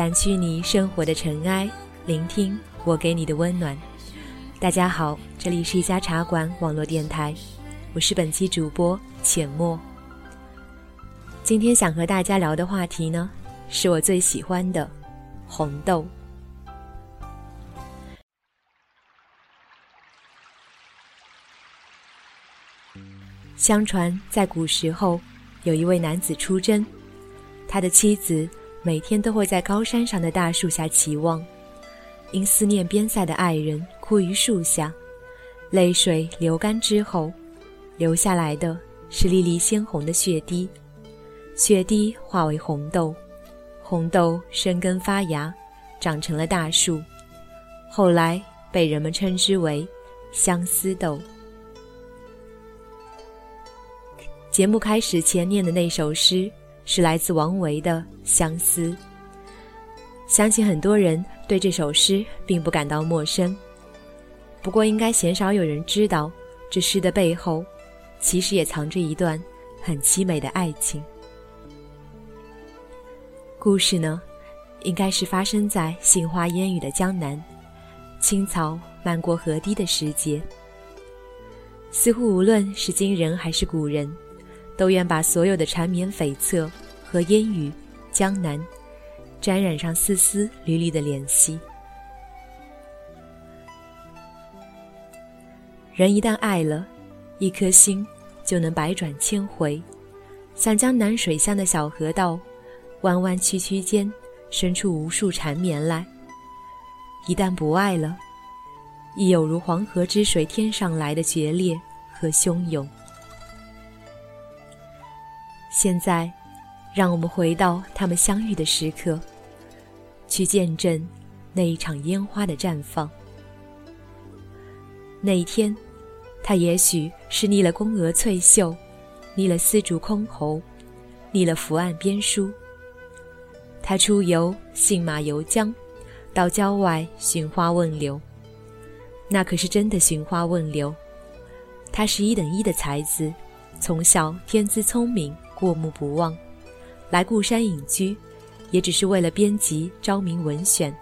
掸去你生活的尘埃，聆听我给你的温暖。大家好，这里是一家茶馆网络电台，我是本期主播浅墨。今天想和大家聊的话题呢，是我最喜欢的红豆。相传在古时候，有一位男子出征，他的妻子。每天都会在高山上的大树下期望，因思念边塞的爱人哭于树下，泪水流干之后，留下来的是粒粒鲜红的血滴，血滴化为红豆，红豆生根发芽，长成了大树，后来被人们称之为相思豆。节目开始前念的那首诗。是来自王维的《相思》，相信很多人对这首诗并不感到陌生。不过，应该鲜少有人知道，这诗的背后，其实也藏着一段很凄美的爱情。故事呢，应该是发生在杏花烟雨的江南，青草漫过河堤的时节。似乎无论是今人还是古人。都愿把所有的缠绵悱恻和烟雨、江南，沾染上丝丝缕缕的怜惜。人一旦爱了，一颗心就能百转千回，像江南水乡的小河道，弯弯曲曲间生出无数缠绵来。一旦不爱了，亦有如黄河之水天上来的决裂和汹涌。现在，让我们回到他们相遇的时刻，去见证那一场烟花的绽放。那一天，他也许是腻了宫娥翠袖，腻了丝竹箜篌，腻了伏案编书。他出游，信马游缰，到郊外寻花问柳。那可是真的寻花问柳。他是一等一的才子，从小天资聪明。过目不忘，来故山隐居，也只是为了编辑《昭明文选》，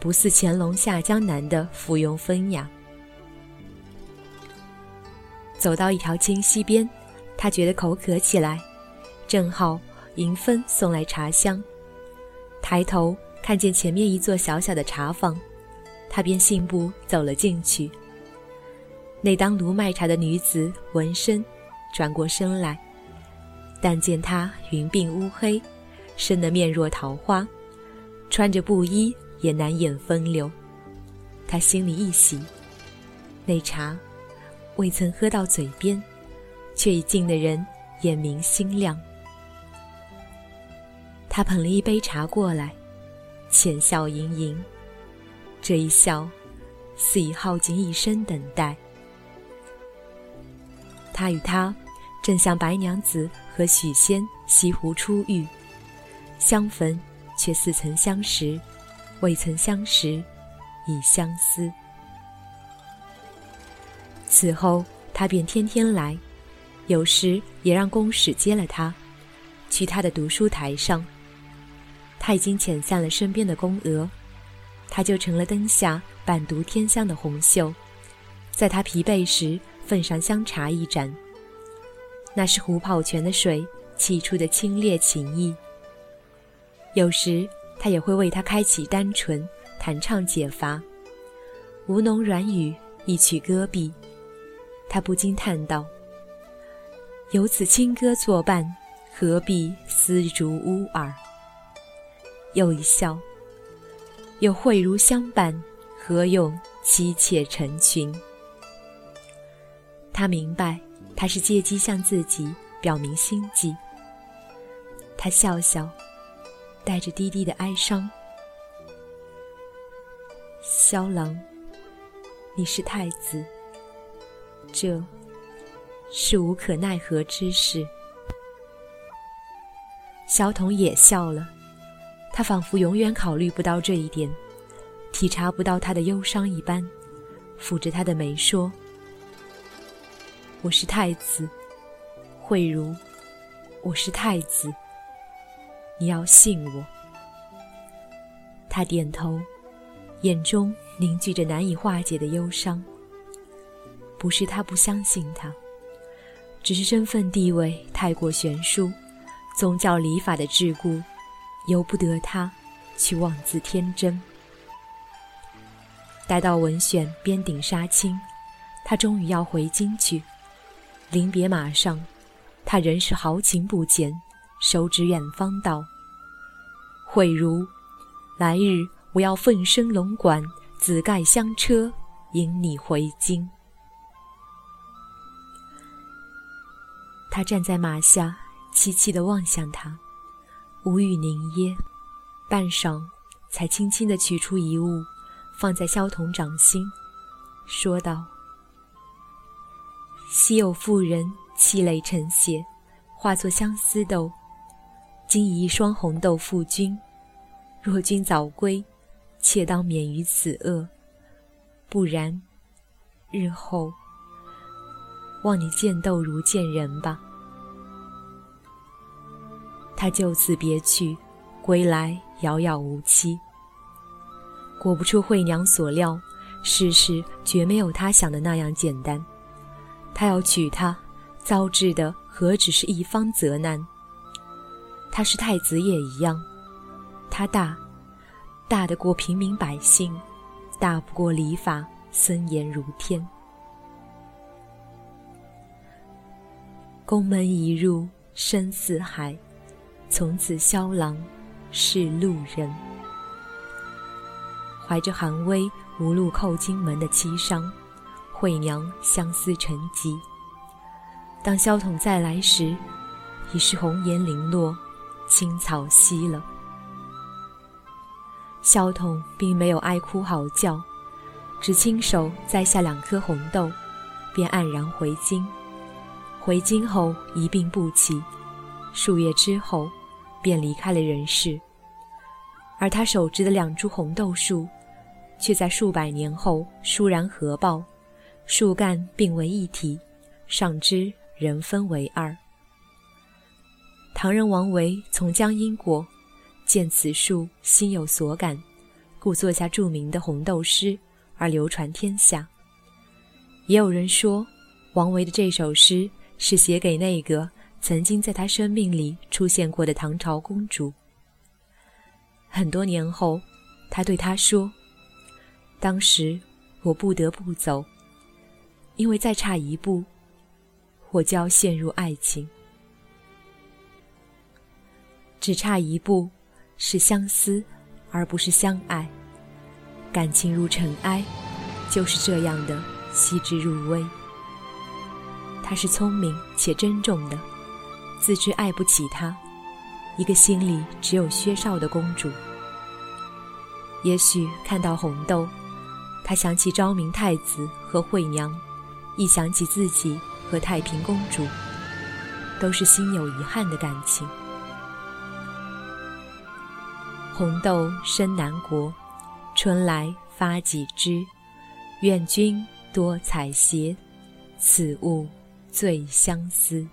不似乾隆下江南的附庸风雅。走到一条清溪边，他觉得口渴起来，正好迎风送来茶香。抬头看见前面一座小小的茶坊，他便信步走了进去。那当炉卖茶的女子闻声，转过身来。但见他云鬓乌黑，生得面若桃花，穿着布衣也难掩风流。他心里一喜，那茶未曾喝到嘴边，却已敬的人眼明心亮。他捧了一杯茶过来，浅笑盈盈，这一笑似已耗尽一生等待。他与他。正像白娘子和许仙西湖初遇，相逢却似曾相识，未曾相识已相思。此后他便天天来，有时也让公使接了他，去他的读书台上。他已经遣散了身边的宫娥，他就成了灯下伴读天香的红袖，在他疲惫时奉上香茶一盏。那是虎跑泉的水起出的清冽情意。有时他也会为他开启单纯，弹唱解乏，吴侬软语，一曲歌毕，他不禁叹道：“有此清歌作伴，何必丝竹乌耳？”又一笑：“有慧如相伴，何用妻妾成群？”他明白，他是借机向自己表明心迹。他笑笑。带着低低的哀伤，萧郎，你是太子，这是无可奈何之事。萧统也笑了，他仿佛永远考虑不到这一点，体察不到他的忧伤一般，抚着他的眉说：“我是太子，慧如，我是太子。”你要信我。他点头，眼中凝聚着难以化解的忧伤。不是他不相信他，只是身份地位太过悬殊，宗教礼法的桎梏，由不得他去妄自天真。待到文选边顶杀青，他终于要回京去。临别马上，他仍是豪情不减。手指远方道：“慧如，来日我要凤生龙管，紫盖香车，迎你回京。”他站在马下，凄凄地望向他，无语凝噎，半晌，才轻轻地取出一物，放在萧彤掌心，说道：“昔有妇人泣泪成血，化作相思豆。”今以一双红豆付君，若君早归，妾当免于此恶；不然，日后望你见豆如见人吧。他就此别去，归来遥遥无期。果不出惠娘所料，世事绝没有他想的那样简单。他要娶她，遭致的何止是一方责难？他是太子也一样，他大，大得过平民百姓，大不过礼法森严如天。宫门一入深似海，从此萧郎是路人。怀着寒微无路叩金门的凄伤，惠娘相思成疾。当萧统再来时，已是红颜零落。青草稀了，萧统并没有哀哭嚎叫，只亲手摘下两颗红豆，便黯然回京。回京后一病不起，数月之后便离开了人世。而他手植的两株红豆树，却在数百年后倏然合抱，树干并为一体，上枝人分为二。唐人王维从江阴过，见此树心有所感，故作下著名的红豆诗，而流传天下。也有人说，王维的这首诗是写给那个曾经在他生命里出现过的唐朝公主。很多年后，他对她说：“当时我不得不走，因为再差一步，我就要陷入爱情。”只差一步，是相思，而不是相爱。感情如尘埃，就是这样的细致入微。她是聪明且珍重的，自知爱不起他，一个心里只有薛少的公主。也许看到红豆，她想起昭明太子和惠娘，一想起自己和太平公主，都是心有遗憾的感情。红豆生南国，春来发几枝。愿君多采撷，此物最相思。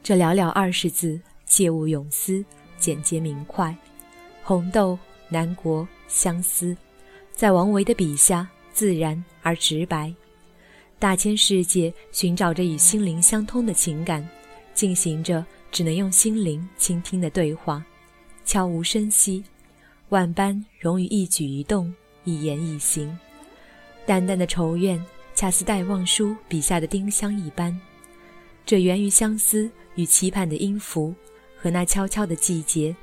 这寥寥二十字，借物咏思，简洁明快。红豆、南国、相思，在王维的笔下，自然而直白。大千世界寻找着与心灵相通的情感，进行着只能用心灵倾听的对话，悄无声息，万般融于一举一动、一言一行。淡淡的愁怨，恰似戴望舒笔下的丁香一般。这源于相思与期盼的音符，和那悄悄的季节，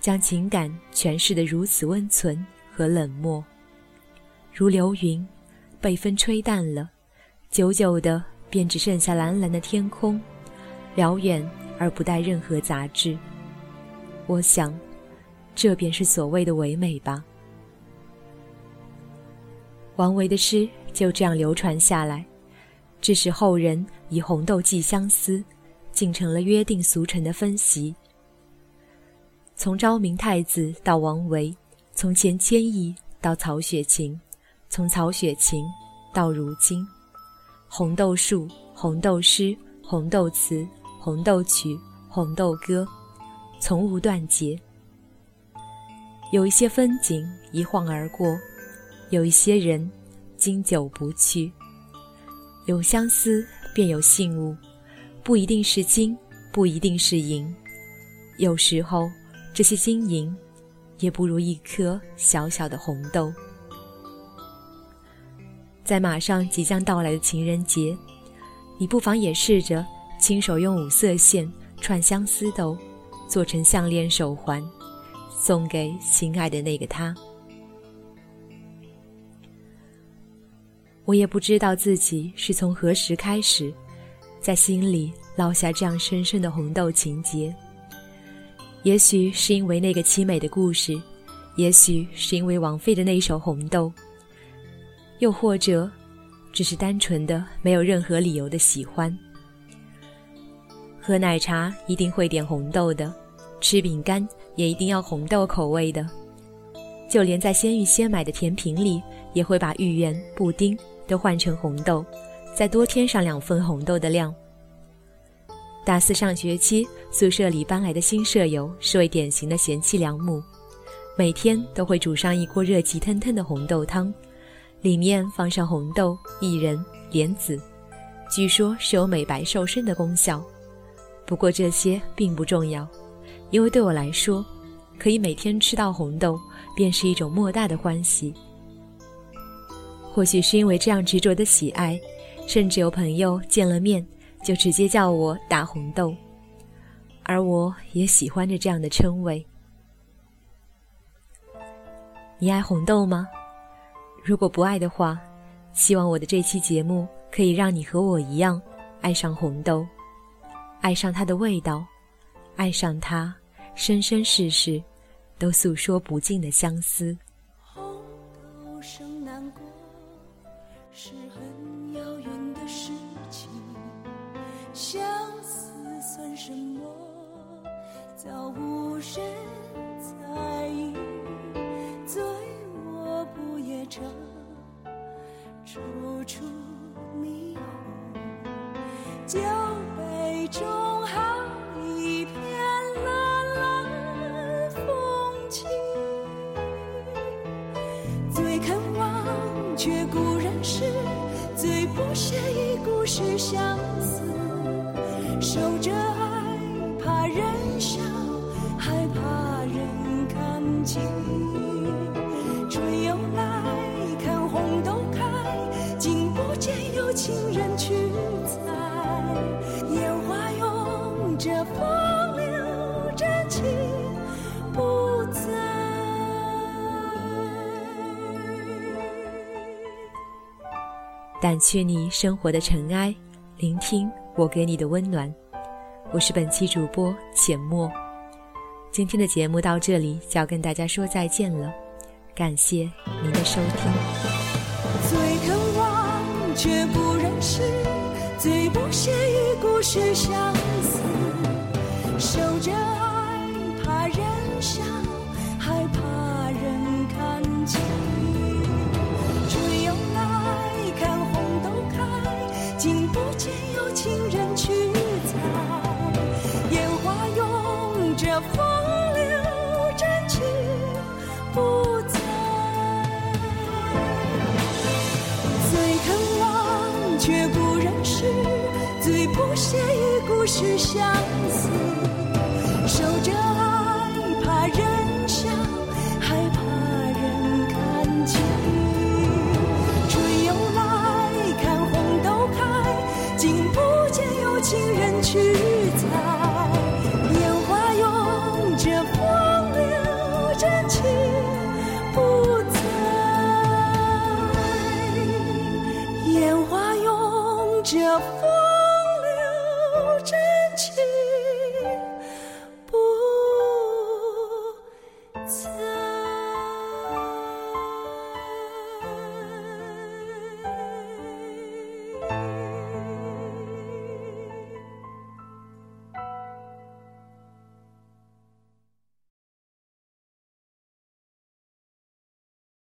将情感诠释得如此温存和冷漠，如流云，被风吹淡了。久久的，便只剩下蓝蓝的天空，辽远而不带任何杂质。我想，这便是所谓的唯美吧。王维的诗就这样流传下来，致使后人以《红豆寄相思》，竟成了约定俗成的分析。从昭明太子到王维，从钱谦益到曹雪芹，从曹雪芹到如今。红豆树、红豆诗、红豆词、红豆曲、红豆歌，从无断节。有一些风景一晃而过，有一些人经久不去。有相思便有信物，不一定是金，不一定是银。有时候，这些金银也不如一颗小小的红豆。在马上即将到来的情人节，你不妨也试着亲手用五色线串相思豆，做成项链手环，送给心爱的那个他。我也不知道自己是从何时开始，在心里烙下这样深深的红豆情结。也许是因为那个凄美的故事，也许是因为王菲的那一首《红豆》。又或者，只是单纯的没有任何理由的喜欢。喝奶茶一定会点红豆的，吃饼干也一定要红豆口味的，就连在鲜芋仙买的甜品里，也会把芋圆、布丁都换成红豆，再多添上两份红豆的量。大四上学期，宿舍里搬来的新舍友是位典型的贤妻良母，每天都会煮上一锅热气腾腾的红豆汤。里面放上红豆、薏仁、莲子，据说是有美白瘦身的功效。不过这些并不重要，因为对我来说，可以每天吃到红豆，便是一种莫大的欢喜。或许是因为这样执着的喜爱，甚至有朋友见了面就直接叫我“大红豆”，而我也喜欢着这样的称谓。你爱红豆吗？如果不爱的话，希望我的这期节目可以让你和我一样爱上红豆，爱上它的味道，爱上它生生世世都诉说不尽的相思。处处霓虹，酒杯中好一片蓝蓝风景。最肯忘却故人诗，最不屑一顾是相思。守着爱，怕人笑，还怕人看清。春又来见有情人去采，烟花拥着风流真情不在。掸去你生活的尘埃，聆听我给你的温暖。我是本期主播浅墨，今天的节目到这里就要跟大家说再见了，感谢您的收听。却不认识，最不屑一顾是相思。守着爱，怕人笑，还怕人看清。去相思。